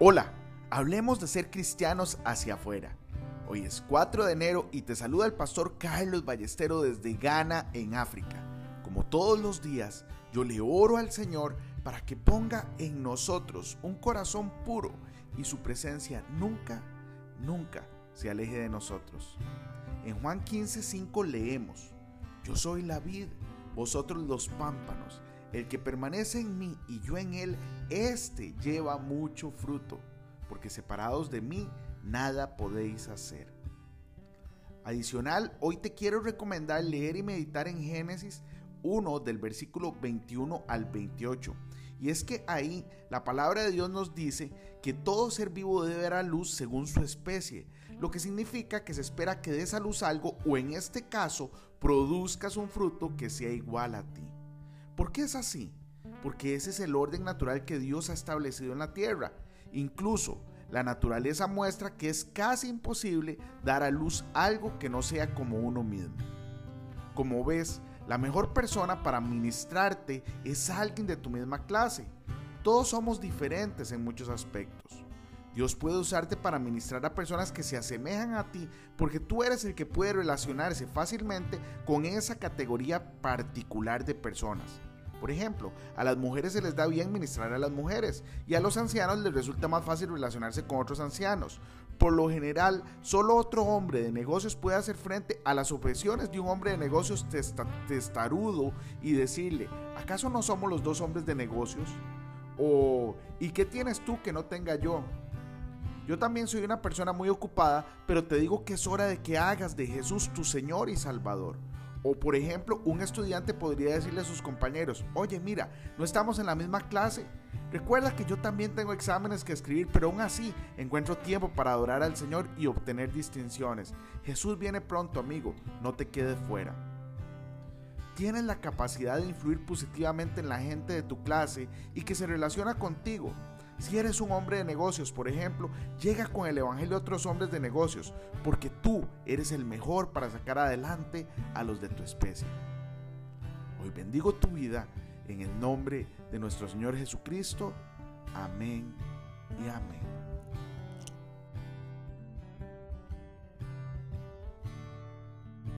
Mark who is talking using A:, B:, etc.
A: Hola, hablemos de ser cristianos hacia afuera. Hoy es 4 de enero y te saluda el pastor Carlos Ballestero desde Ghana, en África. Como todos los días, yo le oro al Señor para que ponga en nosotros un corazón puro y su presencia nunca, nunca se aleje de nosotros. En Juan 15:5 leemos, Yo soy la vid, vosotros los pámpanos. El que permanece en mí y yo en él, éste lleva mucho fruto, porque separados de mí nada podéis hacer. Adicional, hoy te quiero recomendar leer y meditar en Génesis 1 del versículo 21 al 28. Y es que ahí la palabra de Dios nos dice que todo ser vivo debe dar a luz según su especie, lo que significa que se espera que des a luz algo o en este caso produzcas un fruto que sea igual a ti. ¿Por qué es así? Porque ese es el orden natural que Dios ha establecido en la tierra. Incluso la naturaleza muestra que es casi imposible dar a luz algo que no sea como uno mismo. Como ves, la mejor persona para ministrarte es alguien de tu misma clase. Todos somos diferentes en muchos aspectos. Dios puede usarte para ministrar a personas que se asemejan a ti porque tú eres el que puede relacionarse fácilmente con esa categoría particular de personas. Por ejemplo, a las mujeres se les da bien ministrar a las mujeres y a los ancianos les resulta más fácil relacionarse con otros ancianos. Por lo general, solo otro hombre de negocios puede hacer frente a las objeciones de un hombre de negocios testarudo y decirle, ¿acaso no somos los dos hombres de negocios? O, ¿y qué tienes tú que no tenga yo? Yo también soy una persona muy ocupada, pero te digo que es hora de que hagas de Jesús tu Señor y Salvador. O por ejemplo, un estudiante podría decirle a sus compañeros, oye mira, no estamos en la misma clase. Recuerda que yo también tengo exámenes que escribir, pero aún así encuentro tiempo para adorar al Señor y obtener distinciones. Jesús viene pronto, amigo, no te quedes fuera. Tienes la capacidad de influir positivamente en la gente de tu clase y que se relaciona contigo. Si eres un hombre de negocios, por ejemplo, llega con el Evangelio a otros hombres de negocios, porque tú eres el mejor para sacar adelante a los de tu especie. Hoy bendigo tu vida en el nombre de nuestro Señor Jesucristo. Amén y amén.